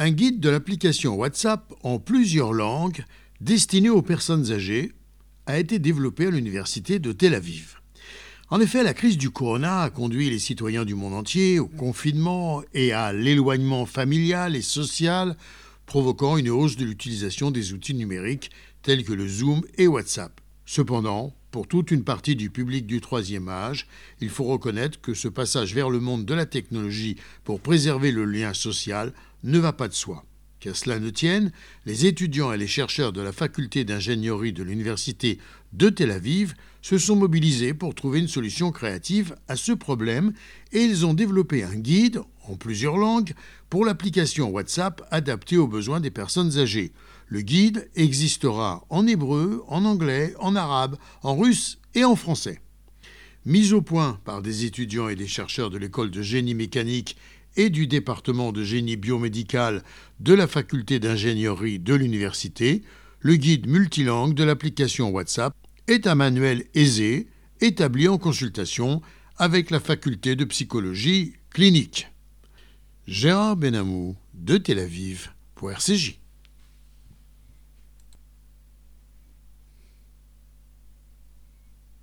un guide de l'application WhatsApp en plusieurs langues destiné aux personnes âgées a été développé à l'université de Tel Aviv. En effet, la crise du corona a conduit les citoyens du monde entier au confinement et à l'éloignement familial et social, provoquant une hausse de l'utilisation des outils numériques tels que le Zoom et WhatsApp. Cependant, pour toute une partie du public du troisième âge, il faut reconnaître que ce passage vers le monde de la technologie pour préserver le lien social ne va pas de soi. Qu'à cela ne tienne, les étudiants et les chercheurs de la faculté d'ingénierie de l'université de Tel Aviv se sont mobilisés pour trouver une solution créative à ce problème et ils ont développé un guide en plusieurs langues pour l'application WhatsApp adaptée aux besoins des personnes âgées. Le guide existera en hébreu, en anglais, en arabe, en russe et en français. Mis au point par des étudiants et des chercheurs de l'école de génie mécanique et du département de génie biomédical de la faculté d'ingénierie de l'université, le guide multilangue de l'application WhatsApp est un manuel aisé établi en consultation avec la faculté de psychologie clinique. Gérard Benamou de Tel Aviv pour RCJ.